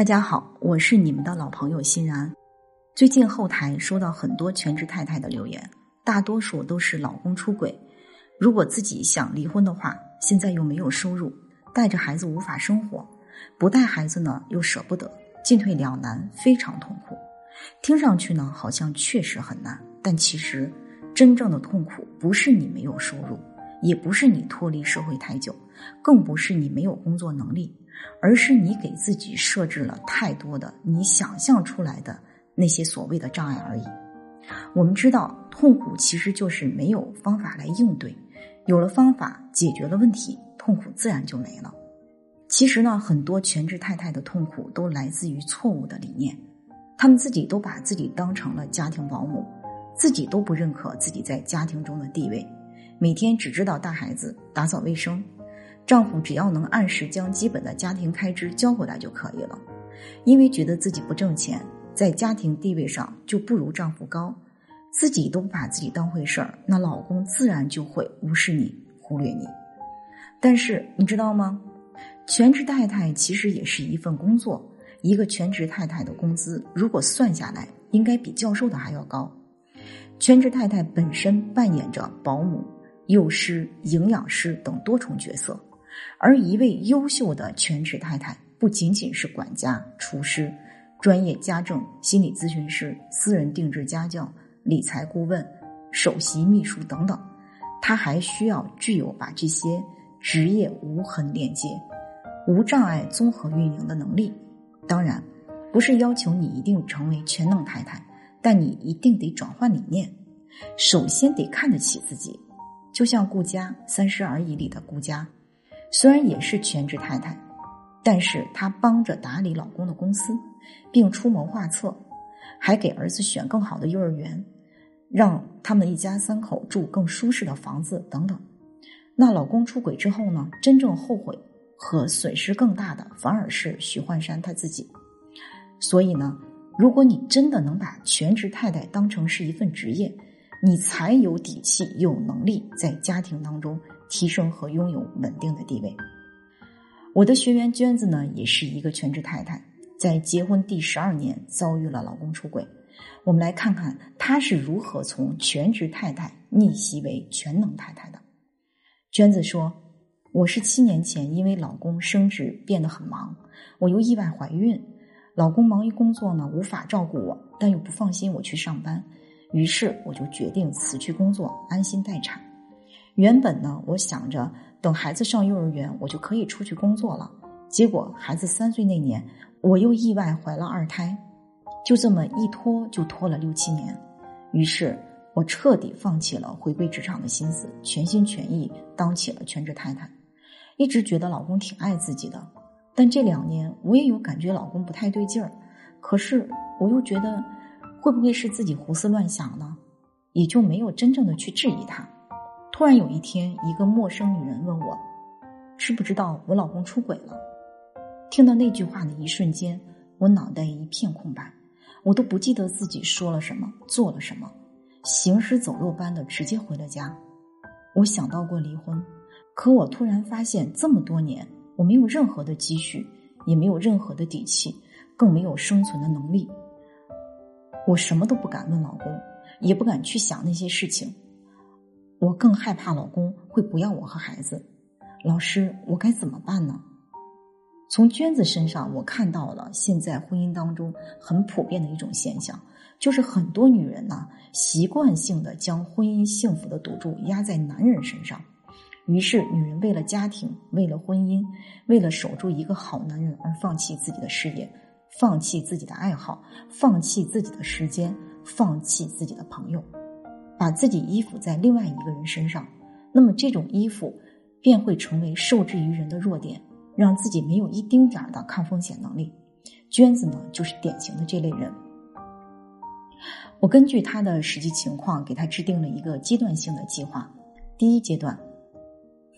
大家好，我是你们的老朋友欣然。最近后台收到很多全职太太的留言，大多数都是老公出轨。如果自己想离婚的话，现在又没有收入，带着孩子无法生活，不带孩子呢又舍不得，进退两难，非常痛苦。听上去呢好像确实很难，但其实真正的痛苦不是你没有收入，也不是你脱离社会太久，更不是你没有工作能力。而是你给自己设置了太多的你想象出来的那些所谓的障碍而已。我们知道，痛苦其实就是没有方法来应对，有了方法解决了问题，痛苦自然就没了。其实呢，很多全职太太的痛苦都来自于错误的理念，他们自己都把自己当成了家庭保姆，自己都不认可自己在家庭中的地位，每天只知道带孩子、打扫卫生。丈夫只要能按时将基本的家庭开支交回来就可以了，因为觉得自己不挣钱，在家庭地位上就不如丈夫高，自己都不把自己当回事儿，那老公自然就会无视你、忽略你。但是你知道吗？全职太太其实也是一份工作，一个全职太太的工资如果算下来，应该比教授的还要高。全职太太本身扮演着保姆、幼师、营养师等多重角色。而一位优秀的全职太太，不仅仅是管家、厨师、专业家政、心理咨询师、私人定制家教、理财顾问、首席秘书等等，她还需要具有把这些职业无痕链接、无障碍综合运营的能力。当然，不是要求你一定成为全能太太，但你一定得转换理念，首先得看得起自己。就像顾家《三十而已》里的顾家。虽然也是全职太太，但是她帮着打理老公的公司，并出谋划策，还给儿子选更好的幼儿园，让他们一家三口住更舒适的房子等等。那老公出轨之后呢？真正后悔和损失更大的，反而是许幻山他自己。所以呢，如果你真的能把全职太太当成是一份职业，你才有底气、有能力在家庭当中。提升和拥有稳定的地位。我的学员娟子呢，也是一个全职太太，在结婚第十二年遭遇了老公出轨。我们来看看她是如何从全职太太逆袭为全能太太的。娟子说：“我是七年前因为老公升职变得很忙，我又意外怀孕，老公忙于工作呢，无法照顾我，但又不放心我去上班，于是我就决定辞去工作，安心待产。”原本呢，我想着等孩子上幼儿园，我就可以出去工作了。结果孩子三岁那年，我又意外怀了二胎，就这么一拖就拖了六七年。于是我彻底放弃了回归职场的心思，全心全意当起了全职太太。一直觉得老公挺爱自己的，但这两年我也有感觉老公不太对劲儿。可是我又觉得会不会是自己胡思乱想呢？也就没有真正的去质疑他。突然有一天，一个陌生女人问我：“知不知道我老公出轨了？”听到那句话的一瞬间，我脑袋一片空白，我都不记得自己说了什么，做了什么，行尸走肉般的直接回了家。我想到过离婚，可我突然发现，这么多年我没有任何的积蓄，也没有任何的底气，更没有生存的能力。我什么都不敢问老公，也不敢去想那些事情。我更害怕老公会不要我和孩子，老师，我该怎么办呢？从娟子身上，我看到了现在婚姻当中很普遍的一种现象，就是很多女人呢习惯性的将婚姻幸福的赌注压在男人身上，于是女人为了家庭、为了婚姻、为了守住一个好男人而放弃自己的事业，放弃自己的爱好，放弃自己的时间，放弃自己的朋友。把自己依附在另外一个人身上，那么这种依附便会成为受制于人的弱点，让自己没有一丁点儿的抗风险能力。娟子呢，就是典型的这类人。我根据他的实际情况，给他制定了一个阶段性的计划。第一阶段，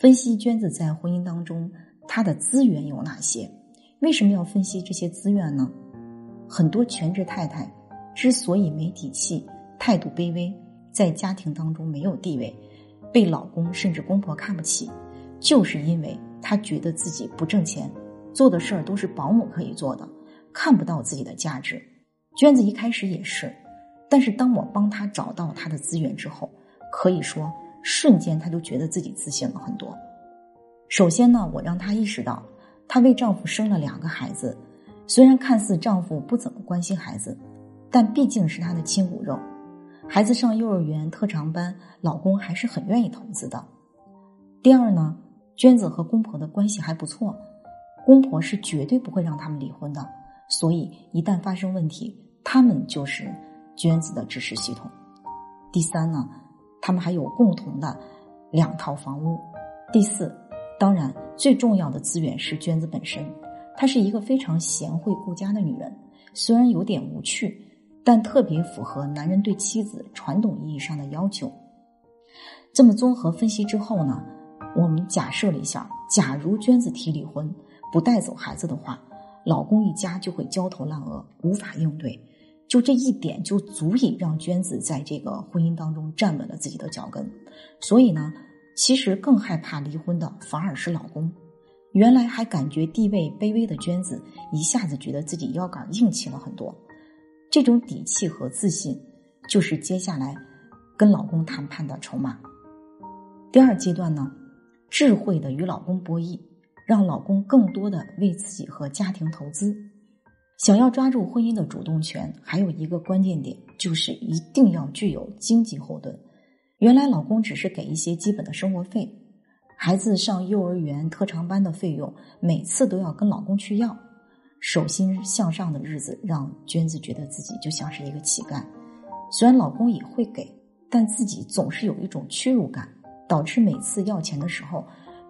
分析娟子在婚姻当中她的资源有哪些？为什么要分析这些资源呢？很多全职太太之所以没底气，态度卑微。在家庭当中没有地位，被老公甚至公婆看不起，就是因为她觉得自己不挣钱，做的事儿都是保姆可以做的，看不到自己的价值。娟子一开始也是，但是当我帮她找到她的资源之后，可以说瞬间她就觉得自己自信了很多。首先呢，我让她意识到，她为丈夫生了两个孩子，虽然看似丈夫不怎么关心孩子，但毕竟是她的亲骨肉。孩子上幼儿园、特长班，老公还是很愿意投资的。第二呢，娟子和公婆的关系还不错，公婆是绝对不会让他们离婚的。所以一旦发生问题，他们就是娟子的支持系统。第三呢，他们还有共同的两套房屋。第四，当然最重要的资源是娟子本身，她是一个非常贤惠顾家的女人，虽然有点无趣。但特别符合男人对妻子传统意义上的要求。这么综合分析之后呢，我们假设了一下：假如娟子提离婚，不带走孩子的话，老公一家就会焦头烂额，无法应对。就这一点就足以让娟子在这个婚姻当中站稳了自己的脚跟。所以呢，其实更害怕离婚的反而是老公。原来还感觉地位卑微的娟子，一下子觉得自己腰杆硬气了很多。这种底气和自信，就是接下来跟老公谈判的筹码。第二阶段呢，智慧的与老公博弈，让老公更多的为自己和家庭投资。想要抓住婚姻的主动权，还有一个关键点，就是一定要具有经济后盾。原来老公只是给一些基本的生活费，孩子上幼儿园、特长班的费用，每次都要跟老公去要。手心向上的日子，让娟子觉得自己就像是一个乞丐。虽然老公也会给，但自己总是有一种屈辱感，导致每次要钱的时候，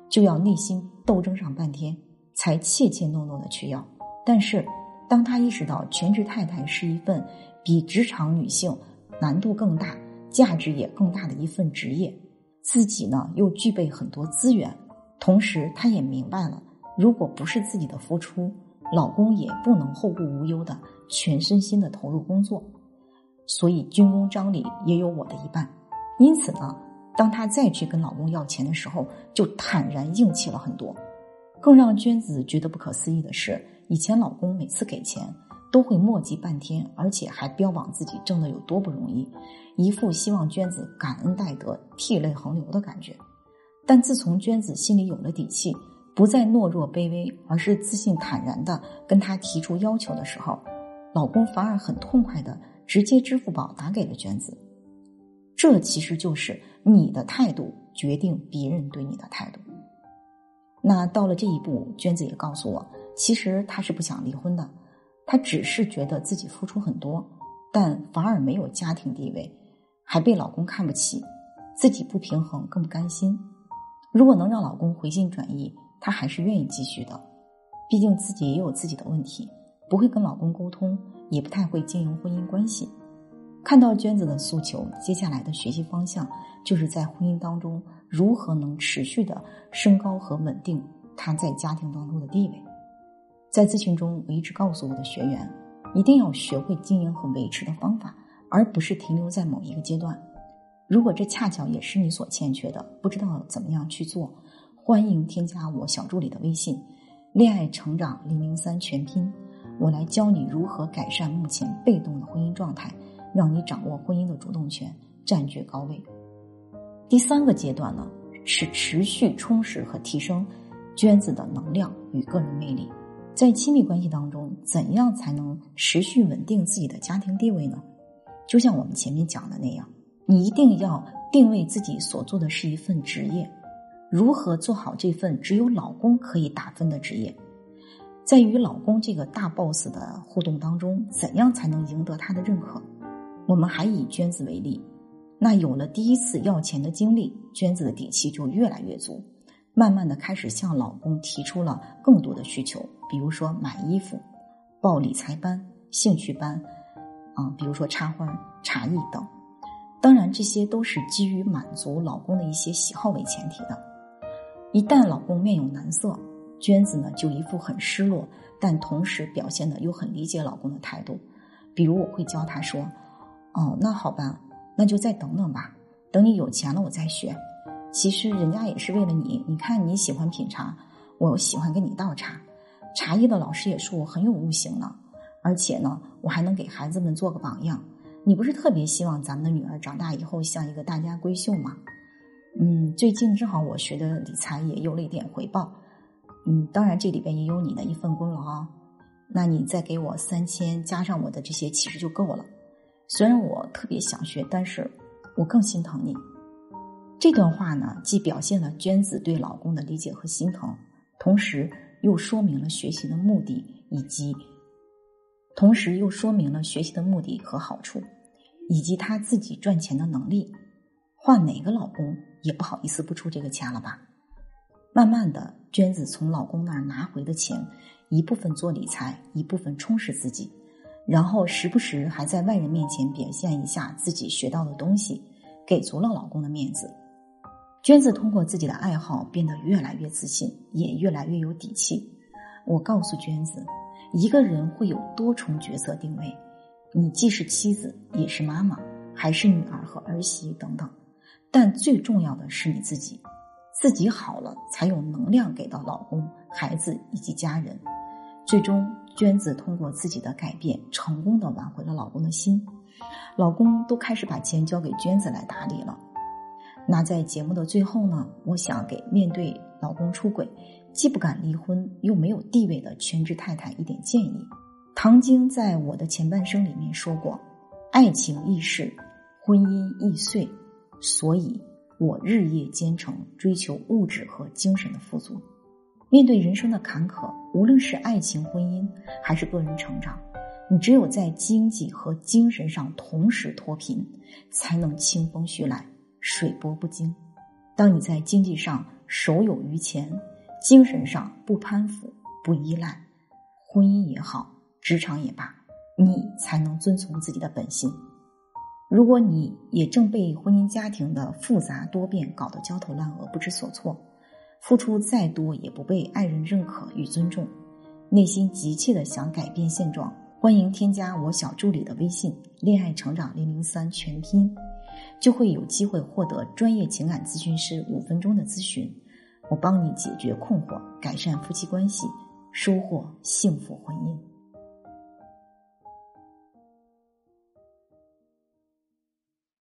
就要内心斗争上半天，才怯怯懦懦的去要。但是，当她意识到全职太太是一份比职场女性难度更大、价值也更大的一份职业，自己呢又具备很多资源，同时她也明白了，如果不是自己的付出。老公也不能后顾无忧的全身心的投入工作，所以军功章里也有我的一半。因此呢，当她再去跟老公要钱的时候，就坦然硬气了很多。更让娟子觉得不可思议的是，以前老公每次给钱都会磨叽半天，而且还标榜自己挣的有多不容易，一副希望娟子感恩戴德、涕泪横流的感觉。但自从娟子心里有了底气。不再懦弱卑微，而是自信坦然的跟他提出要求的时候，老公反而很痛快的直接支付宝打给了娟子。这其实就是你的态度决定别人对你的态度。那到了这一步，娟子也告诉我，其实她是不想离婚的，她只是觉得自己付出很多，但反而没有家庭地位，还被老公看不起，自己不平衡，更不甘心。如果能让老公回心转意。她还是愿意继续的，毕竟自己也有自己的问题，不会跟老公沟通，也不太会经营婚姻关系。看到娟子的诉求，接下来的学习方向就是在婚姻当中如何能持续的升高和稳定她在家庭当中的地位。在咨询中，我一直告诉我的学员，一定要学会经营和维持的方法，而不是停留在某一个阶段。如果这恰巧也是你所欠缺的，不知道怎么样去做。欢迎添加我小助理的微信“恋爱成长零零三全拼”，我来教你如何改善目前被动的婚姻状态，让你掌握婚姻的主动权，占据高位。第三个阶段呢，是持续充实和提升娟子的能量与个人魅力。在亲密关系当中，怎样才能持续稳定自己的家庭地位呢？就像我们前面讲的那样，你一定要定位自己所做的是一份职业。如何做好这份只有老公可以打分的职业？在与老公这个大 boss 的互动当中，怎样才能赢得他的认可？我们还以娟子为例，那有了第一次要钱的经历，娟子的底气就越来越足，慢慢的开始向老公提出了更多的需求，比如说买衣服、报理财班、兴趣班，啊，比如说插花、茶艺等。当然，这些都是基于满足老公的一些喜好为前提的。一旦老公面有难色，娟子呢就一副很失落，但同时表现的又很理解老公的态度。比如我会教他说：“哦，那好吧，那就再等等吧，等你有钱了我再学。其实人家也是为了你，你看你喜欢品茶，我喜欢给你倒茶。茶艺的老师也说我很有悟性呢。而且呢，我还能给孩子们做个榜样。你不是特别希望咱们的女儿长大以后像一个大家闺秀吗？嗯，最近正好我学的理财也有了一点回报。嗯，当然这里边也有你的一份功劳啊。那你再给我三千，加上我的这些，其实就够了。虽然我特别想学，但是我更心疼你。这段话呢，既表现了娟子对老公的理解和心疼，同时又说明了学习的目的，以及同时又说明了学习的目的和好处，以及她自己赚钱的能力。换哪个老公也不好意思不出这个钱了吧？慢慢的，娟子从老公那儿拿回的钱。一部分做理财，一部分充实自己，然后时不时还在外人面前表现一下自己学到的东西，给足了老公的面子。娟子通过自己的爱好变得越来越自信，也越来越有底气。我告诉娟子，一个人会有多重角色定位，你既是妻子，也是妈妈，还是女儿和儿媳等等，但最重要的是你自己，自己好了，才有能量给到老公、孩子以及家人。最终，娟子通过自己的改变，成功的挽回了老公的心，老公都开始把钱交给娟子来打理了。那在节目的最后呢，我想给面对老公出轨，既不敢离婚又没有地位的全职太太一点建议。唐晶在我的前半生里面说过：“爱情易逝，婚姻易碎，所以我日夜兼程，追求物质和精神的富足。”面对人生的坎坷，无论是爱情、婚姻，还是个人成长，你只有在经济和精神上同时脱贫，才能清风徐来，水波不惊。当你在经济上手有余钱，精神上不攀附、不依赖，婚姻也好，职场也罢，你才能遵从自己的本心。如果你也正被婚姻家庭的复杂多变搞得焦头烂额、不知所措，付出再多也不被爱人认可与尊重，内心急切的想改变现状，欢迎添加我小助理的微信“恋爱成长零零三全拼”，就会有机会获得专业情感咨询师五分钟的咨询，我帮你解决困惑，改善夫妻关系，收获幸福婚姻。